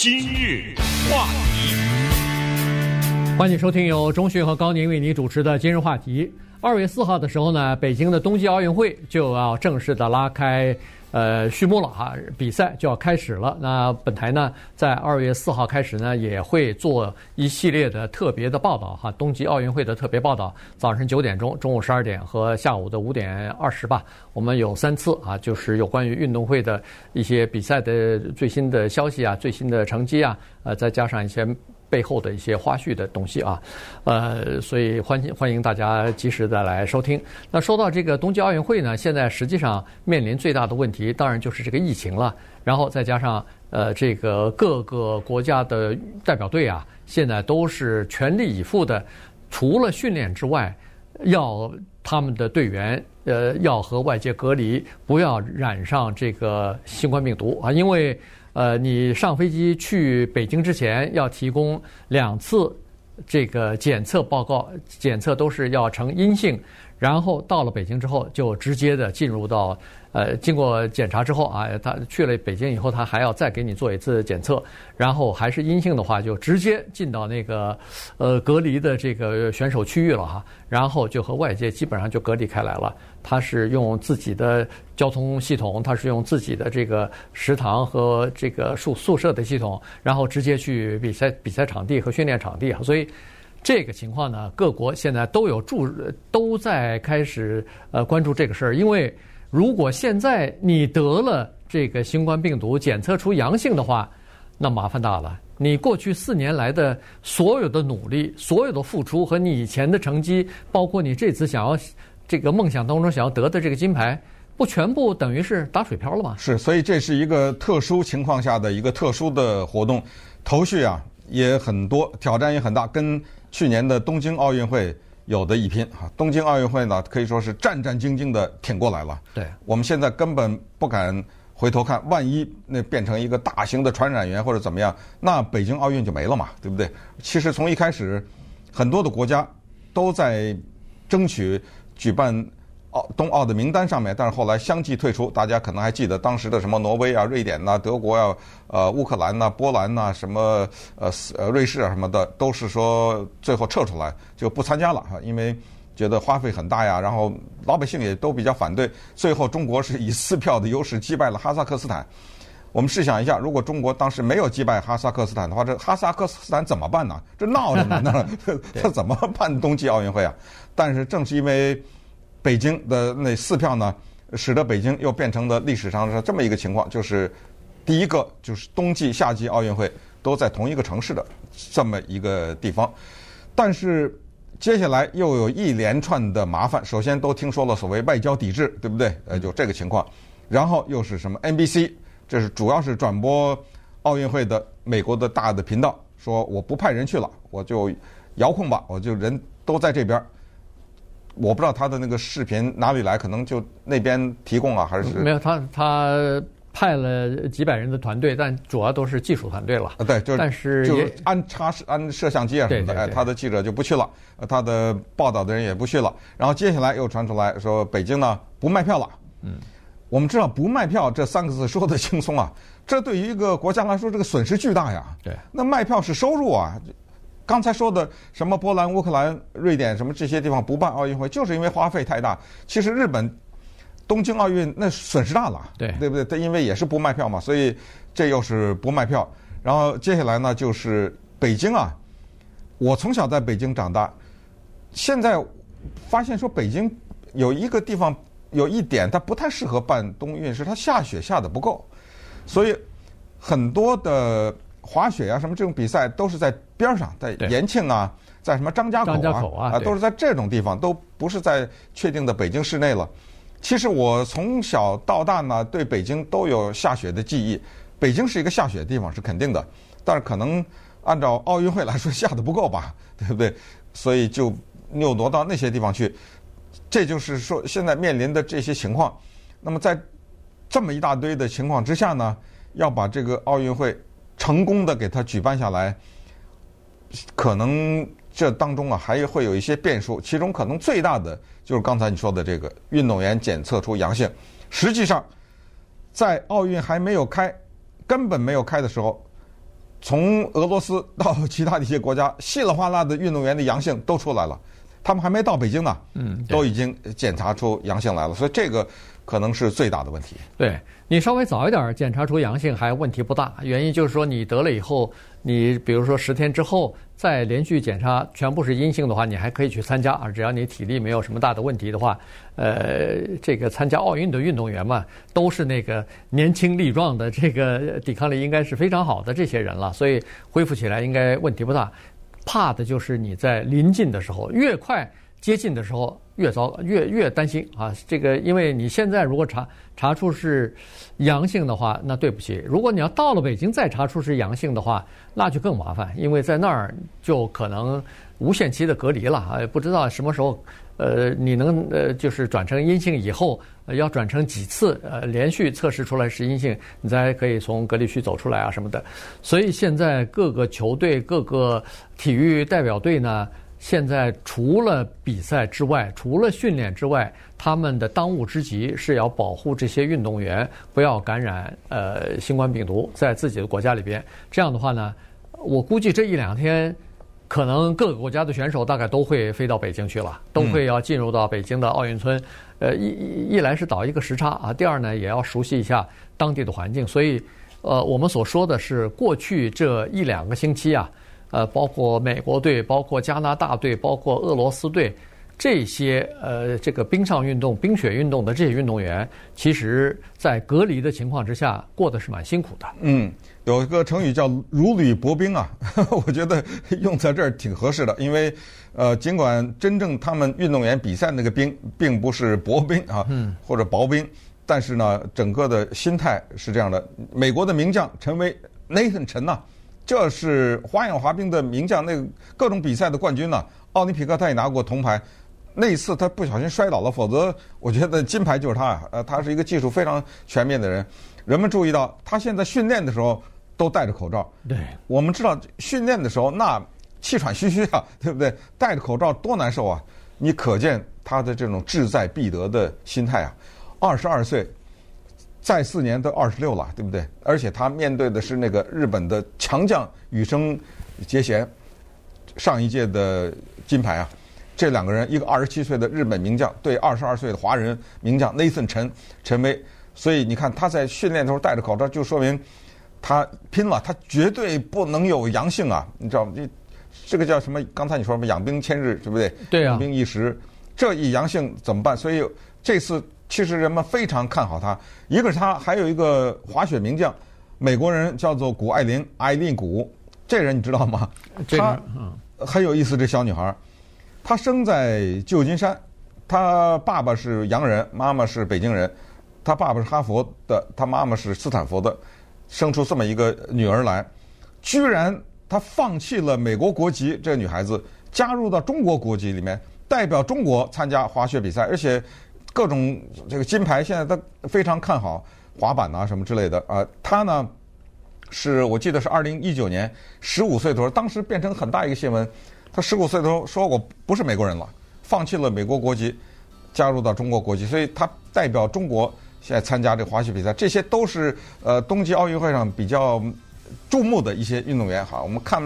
今日话题，欢迎收听由中讯和高宁为您主持的今日话题。二月四号的时候呢，北京的冬季奥运会就要正式的拉开。呃，序幕了哈，比赛就要开始了。那本台呢，在二月四号开始呢，也会做一系列的特别的报道哈，冬季奥运会的特别报道。早晨九点钟、中午十二点和下午的五点二十吧，我们有三次啊，就是有关于运动会的一些比赛的最新的消息啊、最新的成绩啊，呃，再加上一些。背后的一些花絮的东西啊，呃，所以欢迎欢迎大家及时的来收听。那说到这个冬季奥运会呢，现在实际上面临最大的问题，当然就是这个疫情了。然后再加上呃，这个各个国家的代表队啊，现在都是全力以赴的，除了训练之外，要他们的队员呃要和外界隔离，不要染上这个新冠病毒啊，因为。呃，你上飞机去北京之前要提供两次这个检测报告，检测都是要呈阴性，然后到了北京之后就直接的进入到。呃，经过检查之后啊，他去了北京以后，他还要再给你做一次检测，然后还是阴性的话，就直接进到那个呃隔离的这个选手区域了哈，然后就和外界基本上就隔离开来了。他是用自己的交通系统，他是用自己的这个食堂和这个宿宿舍的系统，然后直接去比赛比赛场地和训练场地。所以这个情况呢，各国现在都有注都在开始呃关注这个事儿，因为。如果现在你得了这个新冠病毒，检测出阳性的话，那麻烦大了。你过去四年来的所有的努力、所有的付出和你以前的成绩，包括你这次想要这个梦想当中想要得的这个金牌，不全部等于是打水漂了吗？是，所以这是一个特殊情况下的一个特殊的活动，头绪啊也很多，挑战也很大，跟去年的东京奥运会。有的一拼哈，东京奥运会呢可以说是战战兢兢的挺过来了。对，我们现在根本不敢回头看，万一那变成一个大型的传染源或者怎么样，那北京奥运就没了嘛，对不对？其实从一开始，很多的国家都在争取举办。奥冬奥的名单上面，但是后来相继退出。大家可能还记得当时的什么挪威啊、瑞典呐、啊、德国呀、啊、呃乌克兰呐、啊、波兰呐、啊、什么呃呃瑞士啊什么的，都是说最后撤出来就不参加了哈，因为觉得花费很大呀，然后老百姓也都比较反对。最后中国是以四票的优势击败了哈萨克斯坦。我们试想一下，如果中国当时没有击败哈萨克斯坦的话，这哈萨克斯坦怎么办呢？这闹着呢，那 他怎么办冬季奥运会啊？但是正是因为。北京的那四票呢，使得北京又变成了历史上是这么一个情况，就是第一个就是冬季、夏季奥运会都在同一个城市的这么一个地方。但是接下来又有一连串的麻烦，首先都听说了所谓外交抵制，对不对？呃，就这个情况。然后又是什么 NBC，这是主要是转播奥运会的美国的大的频道，说我不派人去了，我就遥控吧，我就人都在这边。我不知道他的那个视频哪里来，可能就那边提供啊，还是没有他他派了几百人的团队，但主要都是技术团队了。啊，对，就是但是就安插安摄像机啊什么的，哎，他的记者就不去了，他的报道的人也不去了。然后接下来又传出来说北京呢不卖票了。嗯，我们知道不卖票这三个字说的轻松啊，这对于一个国家来说这个损失巨大呀。对，那卖票是收入啊。刚才说的什么波兰、乌克兰、瑞典什么这些地方不办奥运会，就是因为花费太大。其实日本东京奥运那损失大了，对对不对？它因为也是不卖票嘛，所以这又是不卖票。然后接下来呢，就是北京啊，我从小在北京长大，现在发现说北京有一个地方有一点它不太适合办冬运，是它下雪下的不够，所以很多的。滑雪啊，什么这种比赛都是在边上，在延庆啊，在什么张家口啊，口啊，啊，都是在这种地方，都不是在确定的北京市内了。其实我从小到大呢，对北京都有下雪的记忆。北京是一个下雪的地方，是肯定的，但是可能按照奥运会来说，下的不够吧，对不对？所以就又挪到那些地方去。这就是说，现在面临的这些情况。那么在这么一大堆的情况之下呢，要把这个奥运会。成功的给他举办下来，可能这当中啊还会有一些变数，其中可能最大的就是刚才你说的这个运动员检测出阳性。实际上，在奥运还没有开，根本没有开的时候，从俄罗斯到其他的一些国家，稀里哗啦的运动员的阳性都出来了，他们还没到北京呢，嗯，都已经检查出阳性来了，所以这个可能是最大的问题。对，你稍微早一点检查出阳性还问题不大，原因就是说你得了以后，你比如说十天之后再连续检查全部是阴性的话，你还可以去参加啊，只要你体力没有什么大的问题的话，呃，这个参加奥运的运动员嘛，都是那个年轻力壮的，这个抵抗力应该是非常好的这些人了，所以恢复起来应该问题不大。怕的就是你在临近的时候，越快接近的时候越糟，越越担心啊！这个因为你现在如果查查出是阳性的话，那对不起；如果你要到了北京再查出是阳性的话，那就更麻烦，因为在那儿就可能无限期的隔离了啊！不知道什么时候。呃，你能呃，就是转成阴性以后，要转成几次，呃，连续测试出来是阴性，你才可以从隔离区走出来啊什么的。所以现在各个球队、各个体育代表队呢，现在除了比赛之外，除了训练之外，他们的当务之急是要保护这些运动员不要感染呃新冠病毒，在自己的国家里边。这样的话呢，我估计这一两天。可能各个国家的选手大概都会飞到北京去了，都会要进入到北京的奥运村。呃，一一来是倒一个时差啊，第二呢也要熟悉一下当地的环境。所以，呃，我们所说的是过去这一两个星期啊，呃，包括美国队、包括加拿大队、包括俄罗斯队这些呃这个冰上运动、冰雪运动的这些运动员，其实在隔离的情况之下过得是蛮辛苦的。嗯。有一个成语叫“如履薄冰”啊，我觉得用在这儿挺合适的，因为，呃，尽管真正他们运动员比赛那个冰并不是薄冰啊，或者薄冰，但是呢，整个的心态是这样的。美国的名将陈威 Nathan 陈呐，这是花样滑冰的名将，那个各种比赛的冠军呢，奥林匹克他也拿过铜牌，那一次他不小心摔倒了，否则我觉得金牌就是他啊。呃，他是一个技术非常全面的人，人们注意到他现在训练的时候。都戴着口罩。对，我们知道训练的时候那气喘吁吁啊，对不对？戴着口罩多难受啊！你可见他的这种志在必得的心态啊。二十二岁，再四年都二十六了，对不对？而且他面对的是那个日本的强将羽生结弦，上一届的金牌啊。这两个人，一个二十七岁的日本名将对二十二岁的华人名将 Nathan 陈陈威，所以你看他在训练的时候戴着口罩，就说明。他拼了，他绝对不能有阳性啊！你知道吗？这这个叫什么？刚才你说什么？养兵千日，对不对？对啊。养兵一时，这一阳性怎么办？所以这次其实人们非常看好他。一个是他，还有一个滑雪名将，美国人叫做谷爱凌，艾琳谷。这人你知道吗？她很有意思。这小女孩，她生在旧金山，她爸爸是洋人，妈妈是北京人。她爸爸是哈佛的，她妈妈是斯坦福的。生出这么一个女儿来，居然她放弃了美国国籍，这个女孩子加入到中国国籍里面，代表中国参加滑雪比赛，而且各种这个金牌现在都非常看好滑板啊什么之类的啊。他呢是我记得是二零一九年十五岁的时候，当时变成很大一个新闻。他十五岁的时候说我不是美国人了，放弃了美国国籍，加入到中国国籍，所以他代表中国。现在参加这滑雪比赛，这些都是呃冬季奥运会上比较注目的一些运动员哈。我们看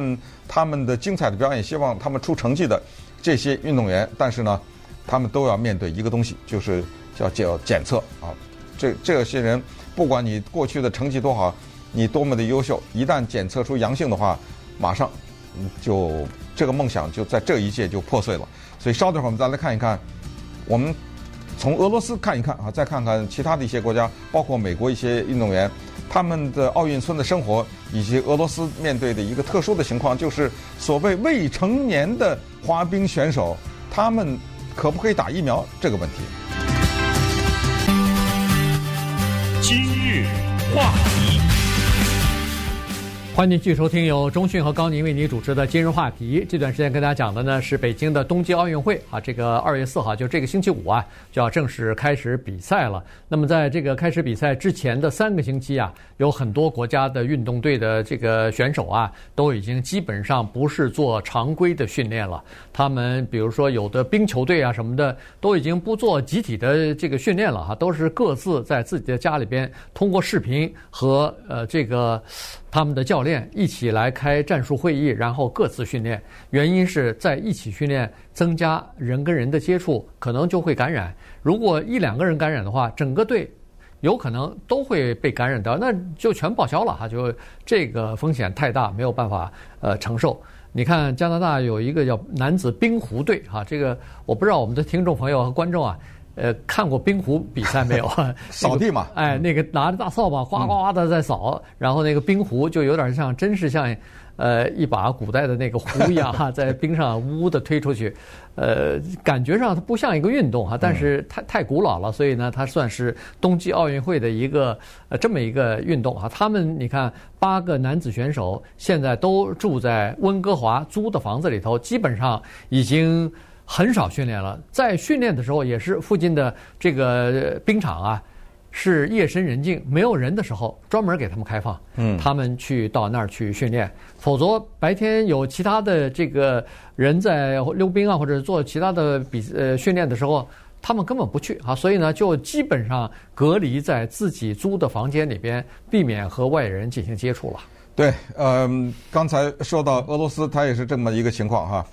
他们的精彩的表演，希望他们出成绩的这些运动员，但是呢，他们都要面对一个东西，就是叫叫检测啊。这这些人，不管你过去的成绩多好，你多么的优秀，一旦检测出阳性的话，马上就这个梦想就在这一届就破碎了。所以稍等会儿我们再来看一看我们。从俄罗斯看一看啊，再看看其他的一些国家，包括美国一些运动员，他们的奥运村的生活，以及俄罗斯面对的一个特殊的情况，就是所谓未成年的滑冰选手，他们可不可以打疫苗这个问题。今日话题。欢迎继续收听由中讯和高宁为您主持的今日话题。这段时间跟大家讲的呢是北京的冬季奥运会啊，这个二月四号就这个星期五啊就要正式开始比赛了。那么在这个开始比赛之前的三个星期啊，有很多国家的运动队的这个选手啊都已经基本上不是做常规的训练了。他们比如说有的冰球队啊什么的都已经不做集体的这个训练了哈，都是各自在自己的家里边通过视频和呃这个。他们的教练一起来开战术会议，然后各自训练。原因是在一起训练，增加人跟人的接触，可能就会感染。如果一两个人感染的话，整个队有可能都会被感染到，那就全报销了哈。就这个风险太大，没有办法呃承受。你看加拿大有一个叫男子冰壶队哈，这个我不知道我们的听众朋友和观众啊。呃，看过冰壶比赛没有？扫地嘛，哎，那个拿着大扫把，哗哗哗的在扫，嗯、然后那个冰壶就有点像，真是像，呃，一把古代的那个壶一样 哈，在冰上呜呜的推出去，呃，感觉上它不像一个运动哈，但是太太古老了，所以呢，它算是冬季奥运会的一个呃这么一个运动哈。他们你看，八个男子选手现在都住在温哥华租的房子里头，基本上已经。很少训练了，在训练的时候也是附近的这个冰场啊，是夜深人静没有人的时候，专门给他们开放，嗯，他们去到那儿去训练。否则白天有其他的这个人在溜冰啊，或者做其他的比呃训练的时候，他们根本不去啊。所以呢，就基本上隔离在自己租的房间里边，避免和外人进行接触了。对，嗯，刚才说到俄罗斯，它也是这么一个情况哈。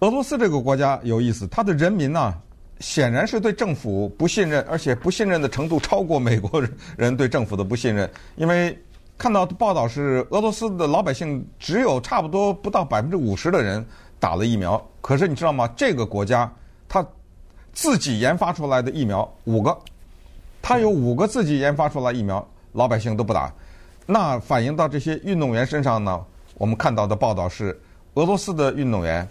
俄罗斯这个国家有意思，它的人民呢，显然是对政府不信任，而且不信任的程度超过美国人对政府的不信任。因为看到的报道是，俄罗斯的老百姓只有差不多不到百分之五十的人打了疫苗。可是你知道吗？这个国家他自己研发出来的疫苗五个，他有五个自己研发出来疫苗，老百姓都不打。那反映到这些运动员身上呢？我们看到的报道是，俄罗斯的运动员。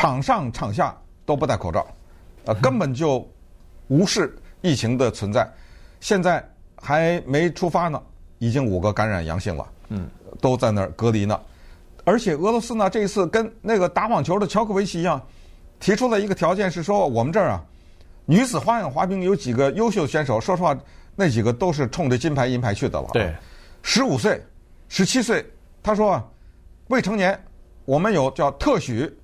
场上场下都不戴口罩，呃，根本就无视疫情的存在。现在还没出发呢，已经五个感染阳性了，嗯，都在那儿隔离呢。而且俄罗斯呢，这一次跟那个打网球的乔科维奇一样，提出了一个条件是说，我们这儿啊，女子花样滑冰有几个优秀选手，说实话，那几个都是冲着金牌银牌去的了。对，十五岁、十七岁，他说啊，未成年，我们有叫特许。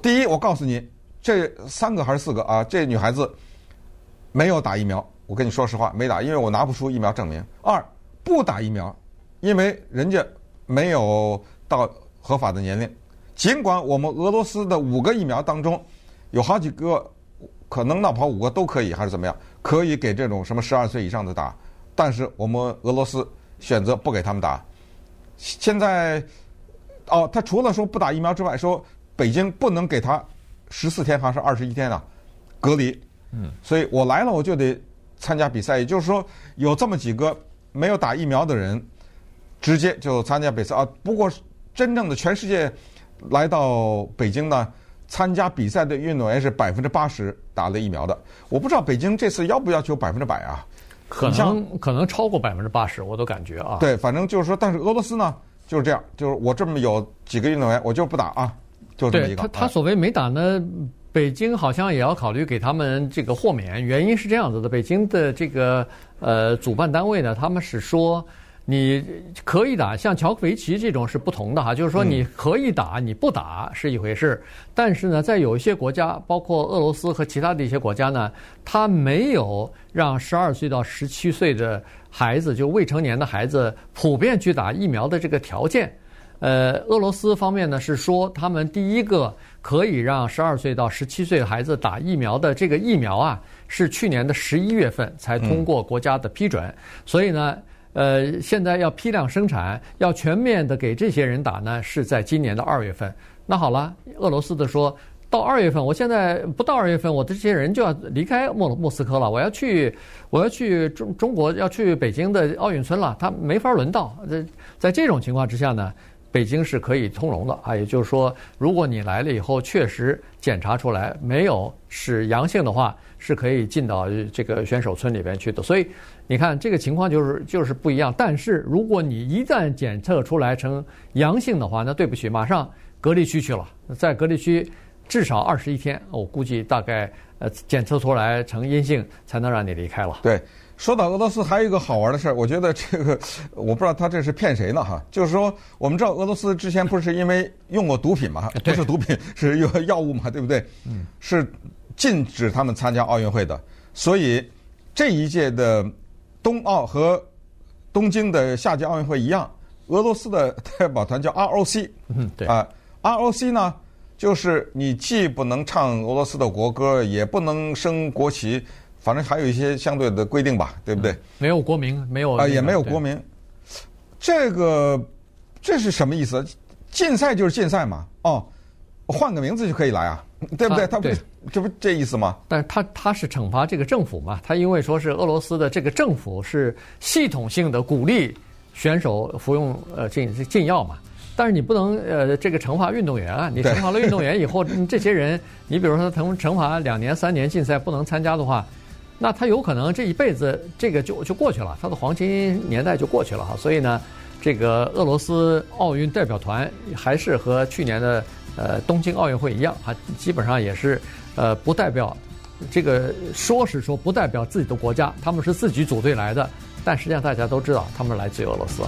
第一，我告诉你，这三个还是四个啊？这女孩子没有打疫苗，我跟你说实话，没打，因为我拿不出疫苗证明。二，不打疫苗，因为人家没有到合法的年龄。尽管我们俄罗斯的五个疫苗当中，有好几个可能闹跑五个都可以，还是怎么样，可以给这种什么十二岁以上的打，但是我们俄罗斯选择不给他们打。现在，哦，他除了说不打疫苗之外，说。北京不能给他十四天还是二十一天啊，隔离。嗯，所以我来了我就得参加比赛。也就是说，有这么几个没有打疫苗的人，直接就参加比赛啊。不过，真正的全世界来到北京呢，参加比赛的运动员是百分之八十打了疫苗的。我不知道北京这次要不要求百分之百啊？可能可能超过百分之八十，我都感觉啊。对，反正就是说，但是俄罗斯呢就是这样，就是我这么有几个运动员，我就不打啊。就这么一个。对他，他所谓没打呢，北京好像也要考虑给他们这个豁免。原因是这样子的：北京的这个呃主办单位呢，他们是说你可以打，像乔克维奇这种是不同的哈，就是说你可以打，你不打是一回事。但是呢，在有一些国家，包括俄罗斯和其他的一些国家呢，他没有让十二岁到十七岁的孩子，就未成年的孩子，普遍去打疫苗的这个条件。呃，俄罗斯方面呢是说，他们第一个可以让十二岁到十七岁的孩子打疫苗的这个疫苗啊，是去年的十一月份才通过国家的批准。嗯、所以呢，呃，现在要批量生产，要全面的给这些人打呢，是在今年的二月份。那好了，俄罗斯的说到二月份，我现在不到二月份，我的这些人就要离开莫莫斯科了，我要去，我要去中中国，要去北京的奥运村了，他没法轮到。在在这种情况之下呢，北京是可以通融的啊，也就是说，如果你来了以后确实检查出来没有是阳性的话，是可以进到这个选手村里边去的。所以你看这个情况就是就是不一样。但是如果你一旦检测出来成阳性的话，那对不起，马上隔离区去了，在隔离区至少二十一天，我估计大概呃检测出来成阴性才能让你离开了。对。说到俄罗斯，还有一个好玩的事儿，我觉得这个我不知道他这是骗谁呢哈。就是说，我们知道俄罗斯之前不是因为用过毒品嘛，不是毒品，是用药物嘛，对不对？嗯，是禁止他们参加奥运会的。所以这一届的冬奥和东京的夏季奥运会一样，俄罗斯的代表团叫 ROC，嗯，对啊，ROC 呢，就是你既不能唱俄罗斯的国歌，也不能升国旗，反正还有一些相对的规定吧，对不对？没有国名，没有啊，也没有国名。这个这是什么意思？禁赛就是禁赛嘛，哦，换个名字就可以来啊，对不对？他不是这不这意思吗？但是他他是惩罚这个政府嘛，他因为说是俄罗斯的这个政府是系统性的鼓励选手服用呃禁禁药嘛，但是你不能呃这个惩罚运动员啊，你惩罚了运动员以后，这些人你比如说惩惩罚两年三年禁赛不能参加的话，那他有可能这一辈子这个就就过去了，他的黄金年代就过去了哈，所以呢。这个俄罗斯奥运代表团还是和去年的呃东京奥运会一样，还基本上也是呃不代表这个说是说不代表自己的国家，他们是自己组队来的，但实际上大家都知道他们来自于俄罗斯。